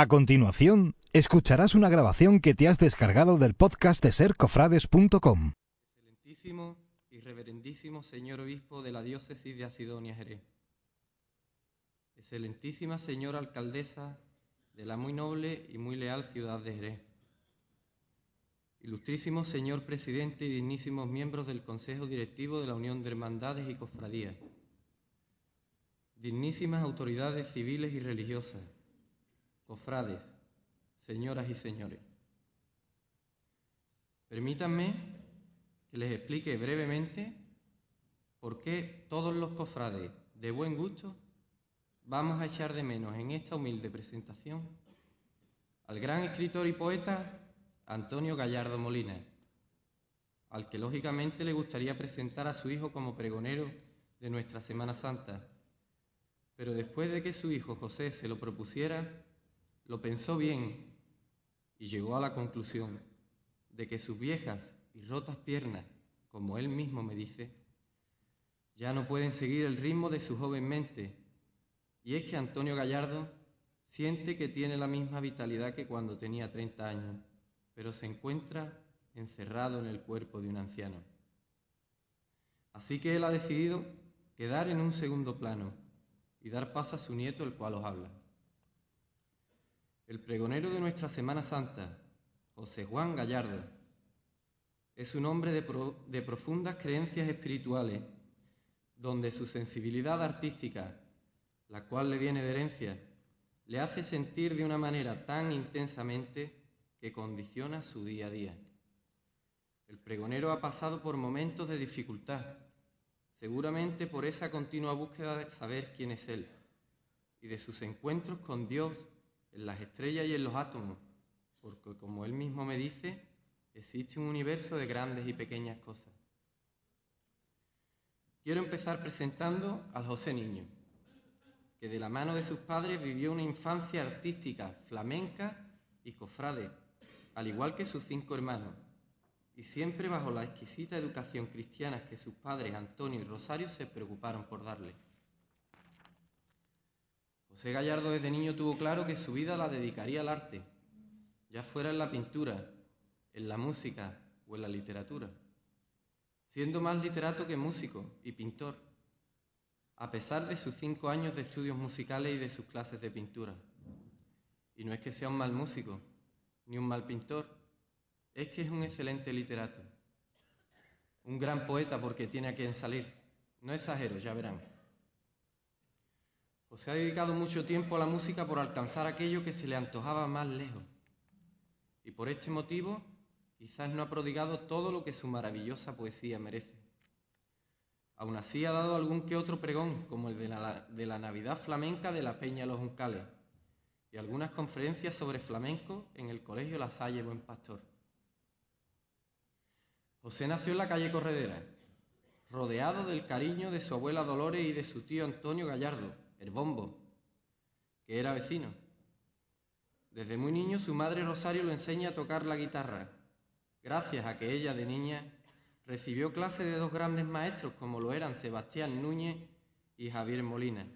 A continuación, escucharás una grabación que te has descargado del podcast de sercofrades.com. Excelentísimo y reverendísimo señor obispo de la diócesis de Asidonia Jerez. Excelentísima señora alcaldesa de la muy noble y muy leal ciudad de Jerez. Ilustrísimo señor presidente y dignísimos miembros del Consejo Directivo de la Unión de Hermandades y Cofradías. Dignísimas autoridades civiles y religiosas cofrades, señoras y señores. Permítanme que les explique brevemente por qué todos los cofrades de buen gusto vamos a echar de menos en esta humilde presentación al gran escritor y poeta Antonio Gallardo Molina, al que lógicamente le gustaría presentar a su hijo como pregonero de nuestra Semana Santa. Pero después de que su hijo José se lo propusiera, lo pensó bien y llegó a la conclusión de que sus viejas y rotas piernas, como él mismo me dice, ya no pueden seguir el ritmo de su joven mente. Y es que Antonio Gallardo siente que tiene la misma vitalidad que cuando tenía 30 años, pero se encuentra encerrado en el cuerpo de un anciano. Así que él ha decidido quedar en un segundo plano y dar paso a su nieto, el cual os habla. El pregonero de nuestra Semana Santa, José Juan Gallardo, es un hombre de, profundas creencias espirituales, donde su sensibilidad artística, la cual le viene de herencia, le hace sentir de una manera tan intensamente que condiciona su día a día. El pregonero ha pasado por momentos de dificultad, seguramente por esa continua búsqueda de saber quién es Él y de sus encuentros con Dios en las estrellas y en los átomos, porque como él mismo me dice, existe un universo de grandes y pequeñas cosas. Quiero empezar presentando al José Niño, que de la mano de sus padres vivió una infancia artística, flamenca y cofrade, al igual que sus cinco hermanos, y siempre bajo la exquisita educación cristiana que sus padres Antonio y Rosario se preocuparon por darle. José Gallardo desde niño tuvo claro que su vida la dedicaría al arte, ya fuera en la pintura, en la música o en la literatura, siendo más literato que músico y pintor, a pesar de sus cinco años de estudios musicales y de sus clases de pintura. Y no es que sea un mal músico, ni un mal pintor, es que es un excelente literato, un gran poeta porque tiene a quien salir. No exagero, ya verán. O se ha dedicado mucho tiempo a la música por alcanzar aquello que se le antojaba más lejos. Y por este motivo quizás no ha prodigado todo lo que su maravillosa poesía merece. Aún así ha dado algún que otro pregón, como el de la, Navidad flamenca de la Peña Los Juncales, y algunas conferencias sobre flamenco en el Colegio La Salle Buen Pastor. José nació en la calle Corredera, rodeado del cariño de su abuela Dolores y de su tío Antonio Gallardo, el bombo, que era vecino. Desde muy niño su madre Rosario lo enseña a tocar la guitarra, gracias a que ella de niña recibió clases de dos grandes maestros como lo eran Sebastián Núñez y Javier Molina.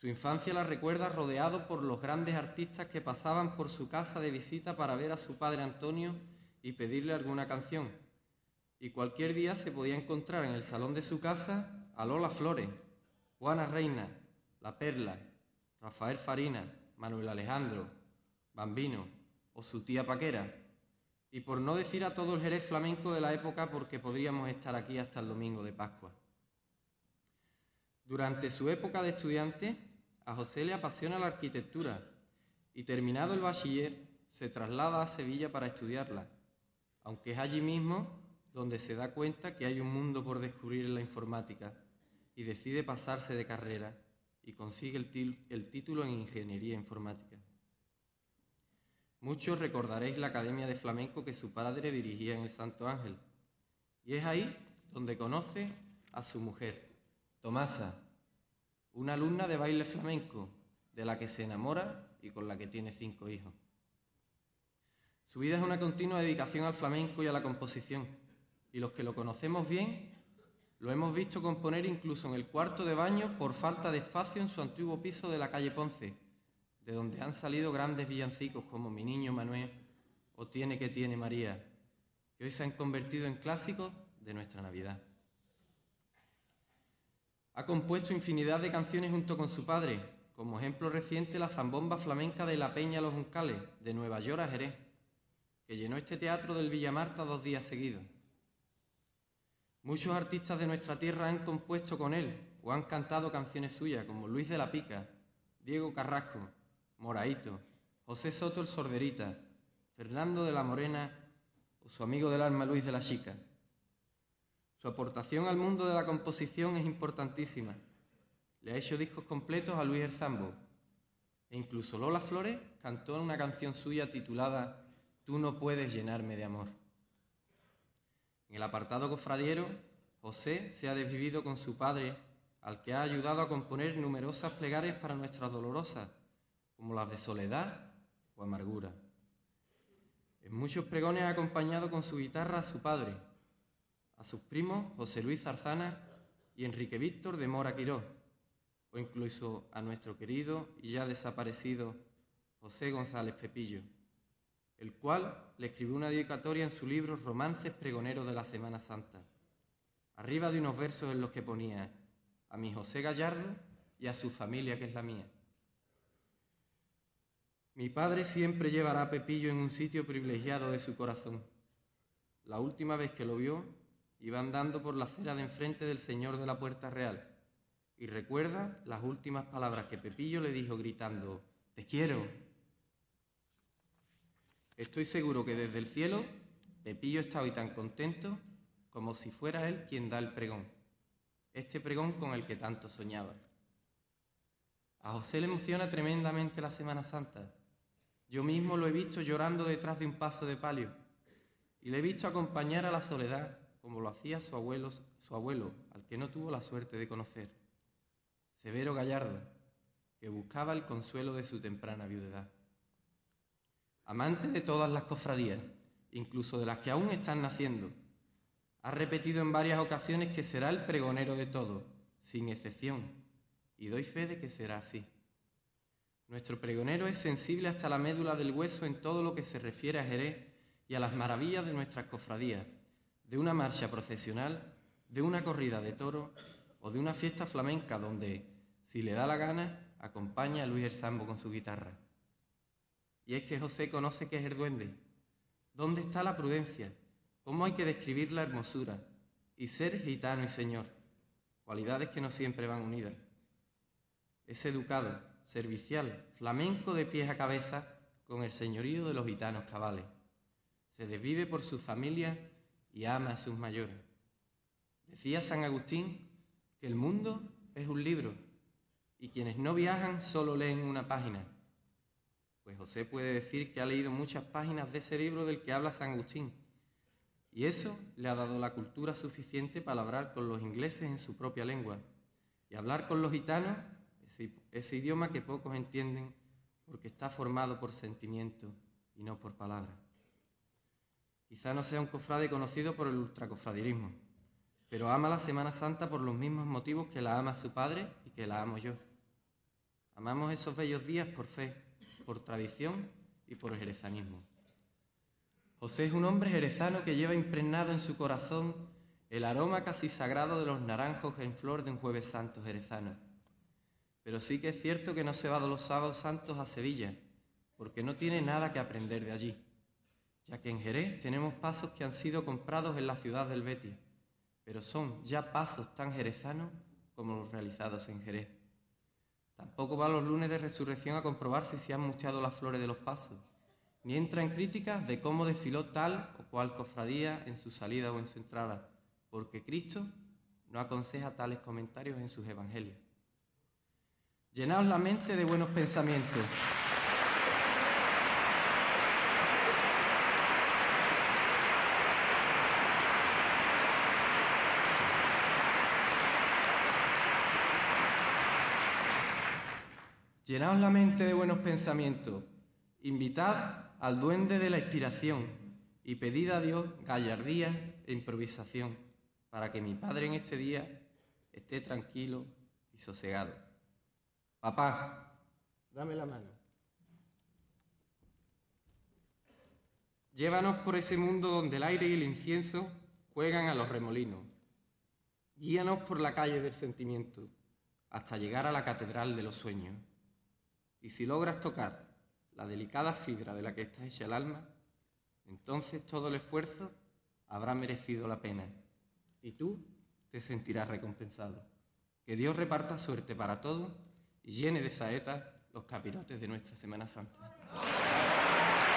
Su infancia la recuerda rodeado por los grandes artistas que pasaban por su casa de visita para ver a su padre Antonio y pedirle alguna canción. Y cualquier día se podía encontrar en el salón de su casa a Lola Flores, Juana Reina, La Perla, Rafael Farina, Manuel Alejandro, Bambino o su tía Paquera, y por no decir a todo el Jerez flamenco de la época porque podríamos estar aquí hasta el domingo de Pascua. Durante su época de estudiante, a José le apasiona la arquitectura y terminado el bachiller se traslada a Sevilla para estudiarla, aunque es allí mismo donde se da cuenta que hay un mundo por descubrir en la informática y decide pasarse de carrera y consigue el, título en Ingeniería Informática. Muchos recordaréis la Academia de Flamenco que su padre dirigía en el Santo Ángel, y es ahí donde conoce a su mujer, Tomasa, una alumna de baile flamenco, de la que se enamora y con la que tiene cinco hijos. Su vida es una continua dedicación al flamenco y a la composición, y los que lo conocemos bien lo hemos visto componer incluso en el cuarto de baño por falta de espacio en su antiguo piso de la calle Ponce, de donde han salido grandes villancicos como Mi Niño Manuel o Tiene que Tiene María, que hoy se han convertido en clásicos de nuestra Navidad. Ha compuesto infinidad de canciones junto con su padre, como ejemplo reciente la zambomba flamenca de La Peña Los Juncales, de Nueva York a Jerez, que llenó este teatro del Villamarta dos días seguidos. Muchos artistas de nuestra tierra han compuesto con él o han cantado canciones suyas, como Luis de la Pica, Diego Carrasco, Moraito, José Soto el Sorderita, Fernando de la Morena o su amigo del alma Luis de la Chica. Su aportación al mundo de la composición es importantísima. Le ha hecho discos completos a Luis Erzambo e incluso Lola Flores cantó una canción suya titulada Tú no puedes llenarme de amor. En el apartado cofradiero, José se ha desvivido con su padre, al que ha ayudado a componer numerosas plegarias para nuestras dolorosas, como las de soledad o amargura. En muchos pregones ha acompañado con su guitarra a su padre, a sus primos José Luis Zarzana y Enrique Víctor de Mora Quiró, o incluso a nuestro querido y ya desaparecido José González Pepillo, el cual le escribió una dedicatoria en su libro Romances Pregoneros de la Semana Santa, arriba de unos versos en los que ponía a mi José Gallardo y a su familia que es la mía. Mi padre siempre llevará a Pepillo en un sitio privilegiado de su corazón. La última vez que lo vio Iba andando por la acera de enfrente del señor de la Puerta Real y recuerda las últimas palabras que Pepillo le dijo gritando, Te quiero. Estoy seguro que desde el cielo Pepillo está hoy tan contento como si fuera él quien da el pregón, este pregón con el que tanto soñaba. A José le emociona tremendamente la Semana Santa. Yo mismo lo he visto llorando detrás de un paso de palio y le he visto acompañar a la soledad como lo hacía su abuelo, su abuelo, al que no tuvo la suerte de conocer, Severo Gallardo, que buscaba el consuelo de su temprana viudedad. Amante de todas las cofradías, incluso de las que aún están naciendo, ha repetido en varias ocasiones que será el pregonero de todo, sin excepción, y doy fe de que será así. Nuestro pregonero es sensible hasta la médula del hueso en todo lo que se refiere a Jerez y a las maravillas de nuestras cofradías, de una marcha procesional, de una corrida de toro o de una fiesta flamenca donde, si le da la gana, acompaña a Luis el Zambo con su guitarra. Y es que José conoce que es el duende. ¿Dónde está la prudencia? ¿Cómo hay que describir la hermosura? Y ser gitano y señor, cualidades que no siempre van unidas. Es educado, servicial, flamenco de pies a cabeza, con el señorío de los gitanos cabales. Se desvive por su familia y ama a sus mayores. Decía San Agustín que el mundo es un libro y quienes no viajan solo leen una página. Pues José puede decir que ha leído muchas páginas de ese libro del que habla San Agustín y eso le ha dado la cultura suficiente para hablar con los ingleses en su propia lengua y hablar con los gitanos, ese, idioma que pocos entienden porque está formado por sentimiento y no por palabras. Quizá no sea un cofrade conocido por el ultracofradirismo, pero ama la Semana Santa por los mismos motivos que la ama su padre y que la amo yo. Amamos esos bellos días por fe, por tradición y por jerezanismo. José es un hombre jerezano que lleva impregnado en su corazón el aroma casi sagrado de los naranjos en flor de un jueves santo jerezano. Pero sí que es cierto que no se va de los sábados santos a Sevilla, porque no tiene nada que aprender de allí ya que en Jerez tenemos pasos que han sido comprados en la ciudad del Betis, pero son ya pasos tan jerezanos como los realizados en Jerez. Tampoco va los lunes de resurrección a comprobarse si han muchado las flores de los pasos, ni entra en críticas de cómo desfiló tal o cual cofradía en su salida o en su entrada, porque Cristo no aconseja tales comentarios en sus evangelios. Llenaos la mente de buenos pensamientos. Llenaos la mente de buenos pensamientos, invitad al duende de la inspiración y pedid a Dios gallardía e improvisación para que mi Padre en este día esté tranquilo y sosegado. Papá, dame la mano. Llévanos por ese mundo donde el aire y el incienso juegan a los remolinos. Guíanos por la calle del sentimiento hasta llegar a la catedral de los sueños. Y si logras tocar la delicada fibra de la que está hecha el alma, entonces todo el esfuerzo habrá merecido la pena y tú te sentirás recompensado. Que Dios reparta suerte para todos y llene de saetas los capirotes de nuestra Semana Santa.